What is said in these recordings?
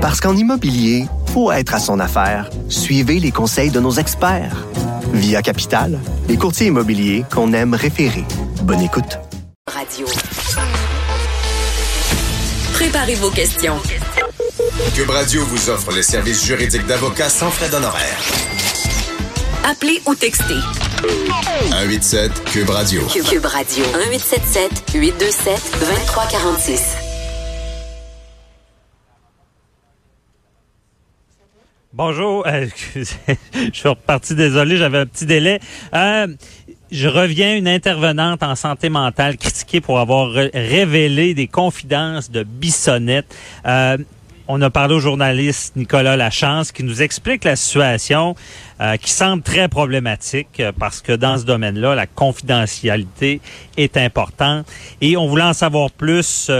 Parce qu'en immobilier, faut être à son affaire. Suivez les conseils de nos experts. Via Capital, les courtiers immobiliers qu'on aime référer. Bonne écoute. Radio. Préparez vos questions. Cube Radio vous offre les services juridiques d'avocats sans frais d'honoraires. Appelez ou textez. 187 Cube Radio. Cube Radio. 1877 827 2346. Bonjour, euh, je suis reparti, désolé, j'avais un petit délai. Euh, je reviens une intervenante en santé mentale critiquée pour avoir révélé des confidences de Bissonnette. Euh, on a parlé au journaliste Nicolas Lachance qui nous explique la situation qui semble très problématique parce que dans ce domaine-là, la confidentialité est importante et on voulait en savoir plus,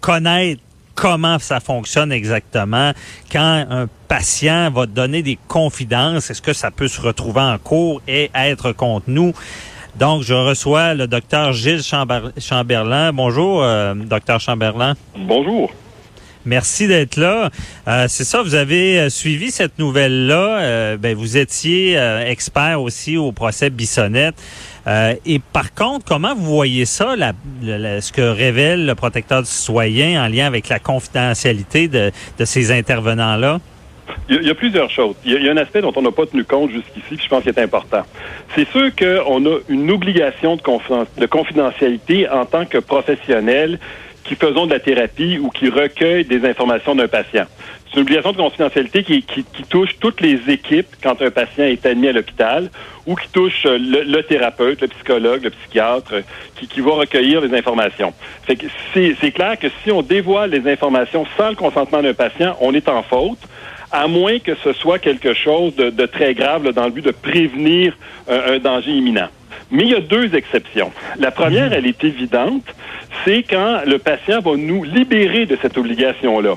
connaître comment ça fonctionne exactement. Quand un patient va donner des confidences, est-ce que ça peut se retrouver en cours et être contre nous? Donc, je reçois le docteur Gilles Chamberlain. Bonjour, euh, docteur Chamberlain. Bonjour. Merci d'être là. Euh, c'est ça, vous avez euh, suivi cette nouvelle-là. Euh, ben, vous étiez expert aussi au procès Bissonnette. Et par contre, comment vous voyez ça, la, ce que révèle le protecteur du citoyen en lien avec la confidentialité de, de ces intervenants-là? Il y, a, plusieurs choses. Il y a, un aspect dont on n'a pas tenu compte jusqu'ici, puis je pense qu'il est important. C'est sûr qu'on a une obligation de confidentialité en tant que professionnel qui faisons de la thérapie ou qui recueillent des informations d'un patient. C'est une obligation de confidentialité qui, qui, touche toutes les équipes quand un patient est admis à l'hôpital ou qui touche euh, le, thérapeute, le psychologue, le psychiatre, qui, qui va recueillir les informations. Fait que c'est clair que si on dévoile les informations sans le consentement d'un patient, on est en faute à moins que ce soit quelque chose de, de très grave dans le but de prévenir un danger imminent. Mais il y a deux exceptions. La première, mhm. elle est évidente, c'est quand le patient va nous libérer de cette obligation-là.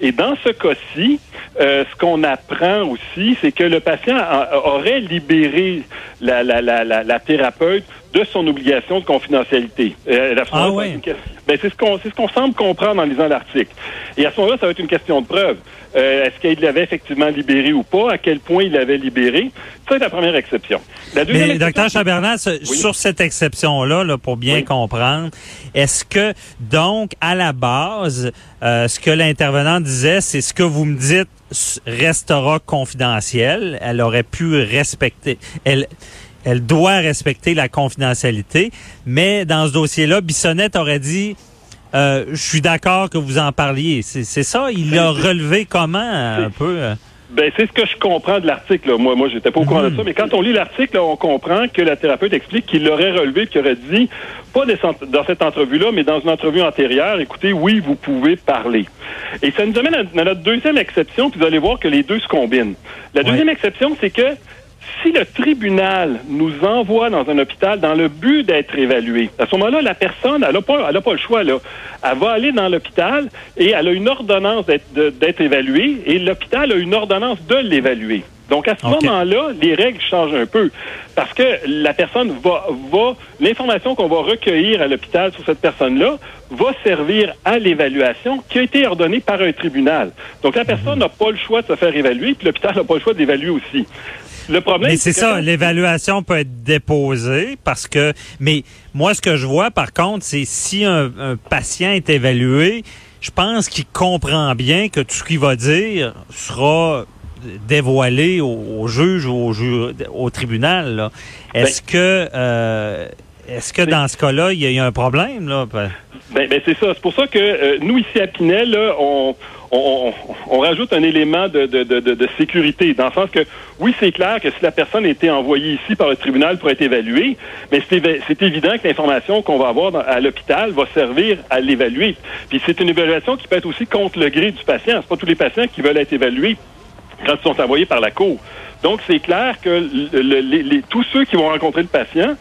Et dans ce cas-ci, euh, ce qu'on apprend aussi, c'est que le patient aurait libéré la, la, la, la, thérapeute de son obligation de confidentialité. Euh, ah oui. Ben, c'est ce qu'on c'est ce qu'on semble comprendre en lisant l'article. Et à ce moment-là, ça va être une question de preuve. Euh, est-ce qu'il l'avait effectivement libéré ou pas? À quel point il l'avait libéré? C'est la première exception. La deuxième Mais, docteur Chabernat, sur cette exception-là, là, pour bien comprendre, est-ce que, donc, à la base, euh, ce que l'intervenant disait, c'est ce que vous me dites restera confidentiel. Elle aurait pu respecter. Elle, elle doit respecter la confidentialité. Mais dans ce dossier-là, Bissonnette aurait dit euh, je suis d'accord que vous en parliez. C'est ça? Il l'a relevé comment un peu? Euh? Ben, c'est ce que je comprends de l'article. Moi, moi, j'étais pas au courant de ça, mais quand on lit l'article, on comprend que la thérapeute explique qu'il l'aurait relevé, qu'il aurait dit, pas dans cette entrevue-là, mais dans une entrevue antérieure, écoutez, oui, vous pouvez parler. Et ça nous amène à, notre deuxième exception, puis vous allez voir que les deux se combinent. La deuxième exception, c'est que si le tribunal nous envoie dans un hôpital dans le but d'être évalué, à ce moment-là, la personne, elle n'a pas, pas le choix. Là. Elle va aller dans l'hôpital et elle a une ordonnance d'être évaluée et l'hôpital a une ordonnance de l'évaluer. Donc, à ce moment-là, les règles changent un peu parce que la personne va, va l'information qu'on va recueillir à l'hôpital sur cette personne-là va servir à l'évaluation qui a été ordonnée par un tribunal. Donc, la personne mhm. n'a pas le choix de se faire évaluer, puis l'hôpital n'a pas le choix d'évaluer aussi. Le problème, mais c'est ça, l'évaluation peut être déposée parce que, mais moi, ce que je vois, par contre, c'est si un, patient est évalué, je pense qu'il comprend bien que tout ce qu'il va dire sera dévoilé au, juge ou au, au tribunal. Est-ce ben que euh, est-ce que dans ce cas-là, il y, a un problème là? Ben, ben c'est ça. C'est pour ça que euh, nous ici à Pinel, on, on, on, rajoute un élément de, de, de, de, sécurité, dans le sens que, oui, c'est clair que si la personne a été envoyée ici par le tribunal pour être évaluée, mais c'est évident que l'information qu'on va avoir à l'hôpital va servir à l'évaluer. Puis c'est une évaluation qui peut être aussi contre le gré du patient. C'est pas tous les patients qui veulent être évalués quand ils sont envoyés par la cour. Donc, c'est clair que les, tous ceux qui vont rencontrer le patient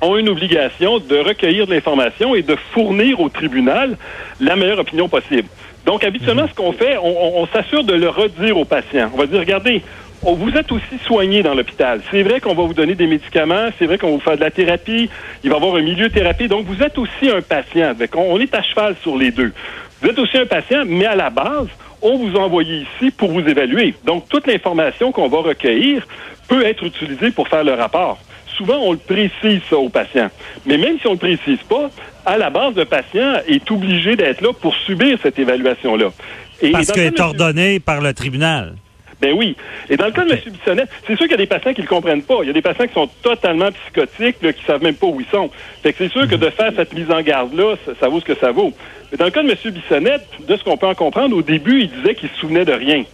ont une obligation de recueillir de l'information et de fournir au tribunal la meilleure opinion possible. Donc, habituellement, ce qu'on fait, on, s'assure de le redire au patient. On va dire, regardez, vous êtes aussi soigné dans l'hôpital. C'est vrai qu'on va vous donner des médicaments, c'est vrai qu'on va vous faire de la thérapie, il va y avoir un milieu de thérapie, donc vous êtes aussi un patient. on est à cheval sur les deux. Vous êtes aussi un patient, mais à la base, on vous a envoyé ici pour vous évaluer. Donc, toute l'information qu'on va recueillir peut être utilisée pour faire le rapport. Souvent, on le précise ça au patient. Mais même si on ne le précise pas, à la base, le patient est obligé d'être là pour subir cette évaluation-là. Parce qu'elle est ordonnée par le tribunal. Ben oui. Et dans le cas de M. Bissonnette, c'est sûr qu'il y a des patients qui ne le comprennent pas. Il y a des patients qui sont totalement psychotiques, là, qui savent même pas où ils sont. Fait que c'est sûr que de faire cette mise en garde-là, ça, vaut ce que ça vaut. Mais dans le cas de M. Bissonnette, de ce qu'on peut en comprendre, au début, il disait qu'il se souvenait de rien.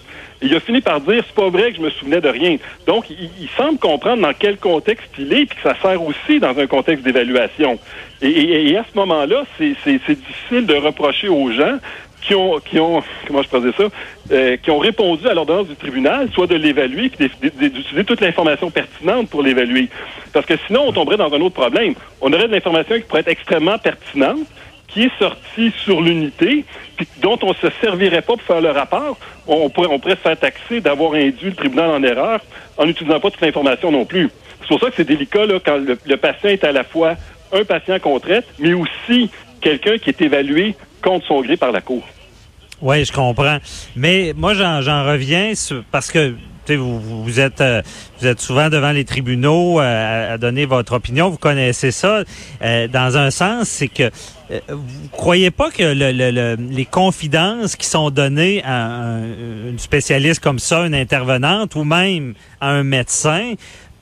Il a fini par dire c'est pas vrai que je me souvenais de rien. Donc, il, semble comprendre dans quel contexte il est, puis que ça sert aussi dans un contexte d'évaluation. Et, à ce moment-là, c'est difficile de reprocher aux gens qui ont, qui ont, comment je ça, euh, qui ont répondu à l'ordonnance du tribunal, soit de l'évaluer, puis d'utiliser toute l'information pertinente pour l'évaluer. Parce que sinon, on tomberait dans un autre problème. On aurait de l'information qui pourrait être extrêmement pertinente, qui est sortie sur l'unité, puis dont on se servirait pas pour faire le rapport. On pourrait, se faire taxer d'avoir induit le tribunal en erreur en n'utilisant pas toute l'information non plus. C'est pour ça que c'est délicat là, quand le, patient est à la fois un patient qu'on traite, mais aussi quelqu'un qui est évalué contre son gré par la Cour. Oui, je comprends. Mais moi, j'en reviens parce que vous, vous êtes euh, vous êtes souvent devant les tribunaux euh, à donner votre opinion. Vous connaissez ça. Euh, dans un sens, c'est que vous croyez pas que le, les confidences qui sont données à un, une spécialiste comme ça, une intervenante ou même à un médecin,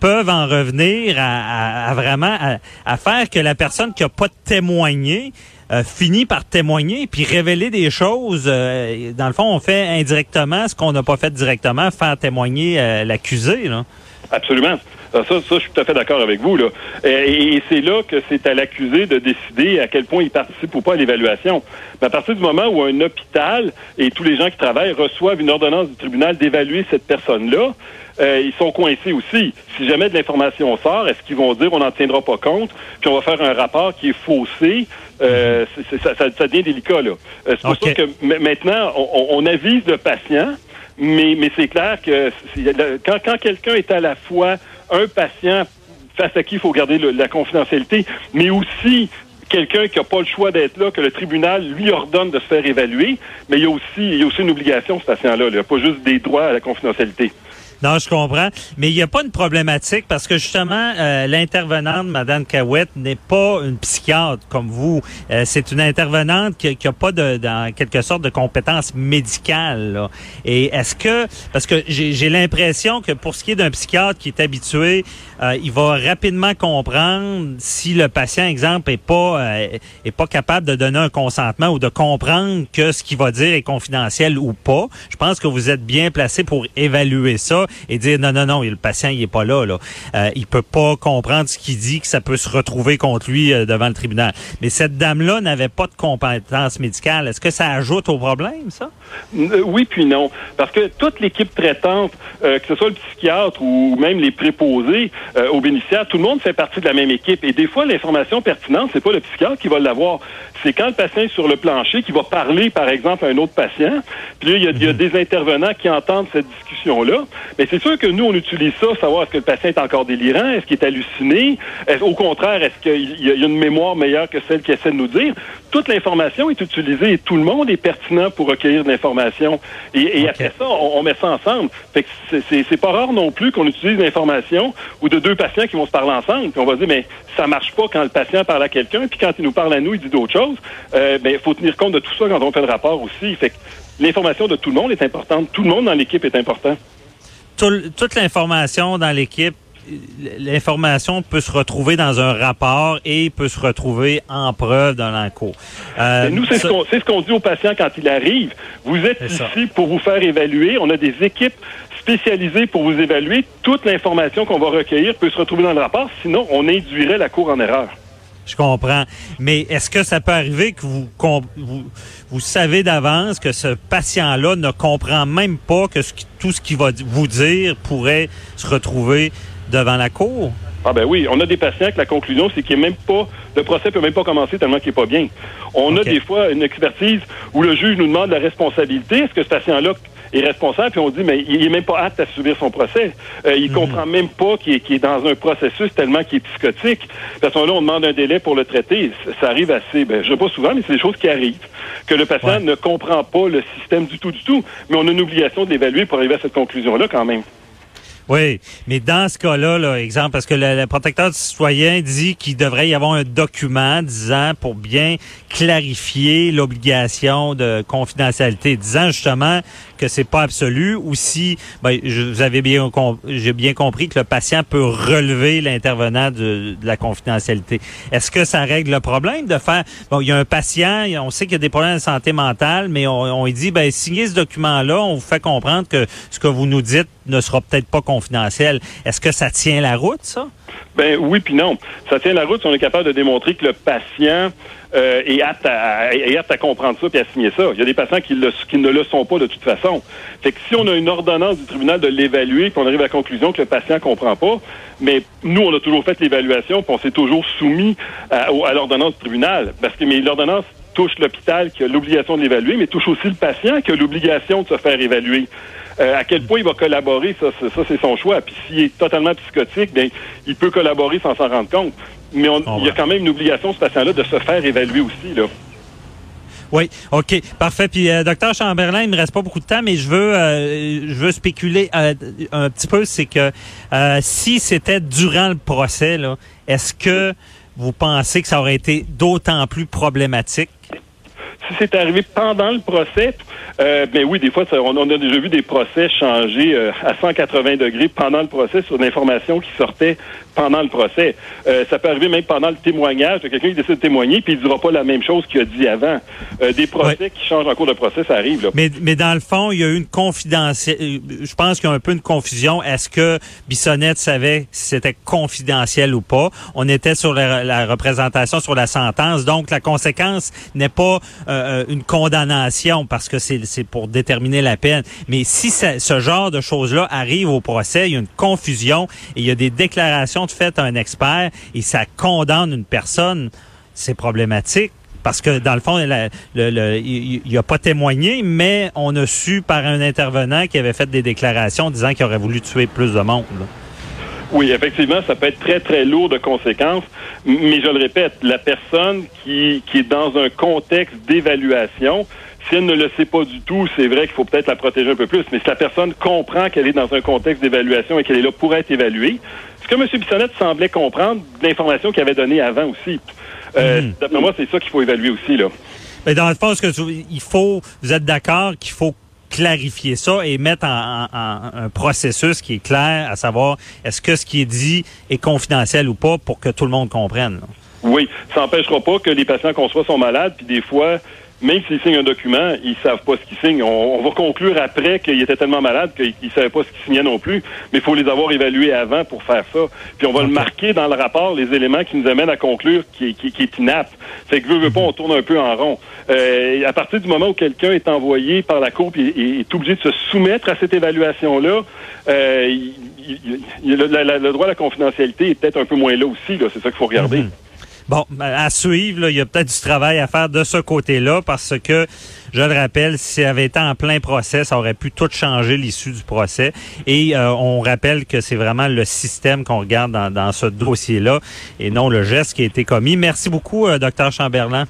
peuvent en revenir à, vraiment à, faire que la personne qui a pas témoigné euh, finit par témoigner puis révéler des choses. Euh, dans le fond, on fait indirectement ce qu'on n'a pas fait directement, faire témoigner euh, l'accusé. Absolument. Ça, ça, je suis tout à fait d'accord avec vous. Là. Et, c'est là que c'est à l'accusé de décider à quel point il participe ou pas à l'évaluation. Mais à partir du moment où un hôpital et tous les gens qui travaillent reçoivent une ordonnance du tribunal d'évaluer cette personne-là, euh, ils sont coincés aussi. Si jamais de l'information sort, est-ce qu'ils vont dire on n'en tiendra pas compte, puis on va faire un rapport qui est faussé? Euh, ça, ça, devient délicat. là. Euh, c'est pour ça que maintenant, on, avise le patient, mais, mais c'est clair que quand, quand quelqu'un est à la fois un patient face à qui il faut garder la confidentialité, mais aussi quelqu'un qui n'a pas le choix d'être là, que le tribunal lui ordonne de se faire évaluer, mais il y a aussi, il y a aussi une obligation, ce patient-là. Il n'y a pas juste des droits à la confidentialité. Non, je comprends. Mais il n'y a pas une problématique parce que justement, euh, l'intervenante, Madame Cahouette, n'est pas une psychiatre comme vous. Euh, c'est une intervenante qui n'a pas de, dans quelque sorte, de compétences médicales. Et est-ce que, parce que j'ai l'impression que pour ce qui est d'un psychiatre qui est habitué, euh, il va rapidement comprendre si le patient, exemple, est pas est pas capable de donner un consentement ou de comprendre que ce qu'il va dire est confidentiel ou pas. Je pense que vous êtes bien placé pour évaluer ça et dire non, non, non, le patient, il est pas là. là. Euh, il peut pas comprendre ce qu'il dit, que ça peut se retrouver contre lui euh, devant le tribunal. Mais cette dame-là n'avait pas de compétences médicales. Est-ce que ça ajoute au problème, ça? Euh, oui, puis non. Parce que toute l'équipe traitante, que ce soit le psychiatre ou même les préposés aux bénéficiaires, tout le monde fait partie de la même équipe. Et des fois, l'information pertinente, c'est pas le psychiatre qui va l'avoir. C'est quand le patient est sur le plancher qui va parler, par exemple, à un autre patient. Puis là, il y y a mhm. des intervenants qui entendent cette discussion-là. Mais c'est sûr que nous, on utilise ça, savoir est-ce que le patient est encore délirant, est-ce qu'il est halluciné, est au contraire, est-ce qu'il y a une mémoire meilleure que celle qu'il essaie de nous dire. Toute l'information est utilisée et tout le monde est pertinent pour recueillir de l'information. Et, après ça, on, met ça ensemble. Fait que c'est pas rare non plus qu'on utilise l'information ou de deux patients qui vont se parler ensemble. Puis on va dire, mais ça marche pas quand le patient parle à quelqu'un, puis quand il nous parle à nous, il dit d'autres choses. Euh, ben, il faut tenir compte de tout ça quand on fait le rapport aussi. Fait que l'information de tout le monde est importante. Tout le monde dans l'équipe est important toute l'information dans l'équipe, l'information peut se retrouver dans un rapport et peut se retrouver en preuve dans l'encours. Euh, nous, c'est ce qu'on dit aux patients quand il arrive. Vous êtes ici pour vous faire évaluer. On a des équipes spécialisées pour vous évaluer. Toute l'information qu'on va recueillir peut se retrouver dans le rapport. Sinon, on induirait la Cour en erreur. Je comprends. Mais est-ce que ça peut arriver que vous, vous, vous savez d'avance que ce patient-là ne comprend même pas que tout ce qu'il va vous dire pourrait se retrouver devant la cour? Ah ben oui, on a des patients que la conclusion, c'est qu'il est même pas, le procès peut même pas commencer tellement qu'il est pas bien. On a des fois une expertise où le juge nous demande la responsabilité. Est-ce que ce patient-là est responsable, puis on dit, mais il est même pas apte à subir son procès. Euh, il comprend même pas qu'il est, est, dans un processus tellement qu'il est psychotique. De toute façon, là, on demande un délai pour le traiter. Ça arrive assez, ben, je sais pas souvent, mais c'est des choses qui arrivent. Que le patient ne comprend pas le système du tout, du tout. Mais on a une obligation de l'évaluer pour arriver à cette conclusion-là quand même. Oui, mais dans ce cas-là, là, exemple, parce que le, le protecteur du citoyen dit qu'il devrait y avoir un document disant pour bien clarifier l'obligation de confidentialité, disant justement que c'est pas absolu ou si ben, je, vous avez bien j'ai bien compris que le patient peut relever l'intervenant de, de, la confidentialité. Est-ce que ça règle le problème de faire bon il y a un patient, on sait qu'il y a des problèmes de santé mentale, mais on, on dit ben signez ce document-là, on vous fait comprendre que ce que vous nous dites ne sera peut-être pas confidentiel. Est-ce que ça tient la route ça? Ben oui puis non. Ça tient la route si on est capable de démontrer que le patient euh, est, apte à, apte à comprendre ça et à signer ça. Il y a des patients qui, ne le sont pas de toute façon. Fait que si on a une ordonnance du tribunal de l'évaluer, qu'on arrive à la conclusion que le patient comprend pas, mais nous, on a toujours fait l'évaluation, puis on s'est toujours soumis à, à l'ordonnance du tribunal. Parce que mais l'ordonnance touche l'hôpital qui a l'obligation de l'évaluer, mais touche aussi le patient qui a l'obligation de se faire évaluer. Euh, à quel point il va collaborer, ça, ça, c'est son choix. Puis s'il est totalement psychotique, bien, il peut collaborer sans s'en rendre compte. Mais on, oh, il y a quand même une obligation, ce patient-là, de se faire évaluer aussi, là. Oui, OK, parfait. Puis, euh, docteur Chamberlain, il me reste pas beaucoup de temps, mais je veux, euh, je veux spéculer euh, un petit peu, c'est que euh, si c'était durant le procès, est-ce que vous pensez que ça aurait été d'autant plus problématique? Si c'est arrivé pendant le procès, euh, ben oui, des fois, ça, on, on, a déjà vu des procès changer euh, à 180 degrés pendant le procès sur l'information qui sortait pendant le procès. Euh, ça peut arriver même pendant le témoignage de quelqu'un qui décide de témoigner puis il dira pas la même chose qu'il a dit avant. Euh, des procès ouais. qui changent en cours de procès, ça arrive. Là. Mais, mais dans le fond, il y a eu une confidentielle. Je pense qu'il y a un peu une confusion. Est-ce que Bissonnette savait si c'était confidentiel ou pas? On était sur la, la, représentation sur la sentence, donc la conséquence n'est pas euh, une condamnation parce que c'est pour déterminer la peine. Mais si ce genre de choses-là arrive au procès, il y a une confusion et il y a des déclarations de fait à un expert et ça condamne une personne, c'est problématique. Parce que dans le fond, il n'a pas témoigné, mais on a su par un intervenant qui avait fait des déclarations disant qu'il aurait voulu tuer plus de monde. Oui, effectivement, ça peut être très, très lourd de conséquences. Mais je le répète, la personne qui, qui est dans un contexte d'évaluation, si elle ne le sait pas du tout, c'est vrai qu'il faut peut-être la protéger un peu plus. Mais si la personne comprend qu'elle est dans un contexte d'évaluation et qu'elle est là pour être évaluée, ce que M. Bissonnette semblait comprendre l'information qu'il avait donnée avant aussi. Euh, mmh. D'après moi, c'est ça qu'il faut évaluer aussi. là. Mais dans le fond, ce que tu, il faut, vous êtes d'accord qu'il faut clarifier ça et mettre en, en, un processus qui est clair, à savoir est-ce que ce qui est dit est confidentiel ou pas pour que tout le monde comprenne. Oui, ça n'empêchera pas que les patients qu'on soit sont malades, puis des fois, même s'ils signent un document, ils savent pas ce qu'ils signent. On, on, va conclure après qu'ils étaient tellement malades qu'ils ne savaient pas ce qu'ils signaient non plus, mais il faut les avoir évalués avant pour faire ça. Puis on va le marquer dans le rapport, les éléments qui nous amènent à conclure qui, qui, qui est inapte. Fait que veut, veut pas, on tourne un peu en rond. Euh, à partir du moment où quelqu'un est envoyé par la Cour et, et, est obligé de se soumettre à cette évaluation-là, euh, il, il, le, le, droit à la confidentialité est peut-être un peu moins là aussi. Là. C'est ça qu'il faut regarder. Mm -hmm. Bon, à suivre, là, il y a peut-être du travail à faire de ce côté-là parce que, je le rappelle, si ça avait été en plein procès, ça aurait pu tout changer l'issue du procès. Et euh, on rappelle que c'est vraiment le système qu'on regarde dans, dans ce dossier-là et non le geste qui a été commis. Merci beaucoup, euh, docteur Chamberlain.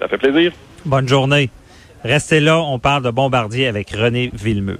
Ça fait plaisir. Bonne journée. Restez là, on parle de Bombardier avec René Villemeux.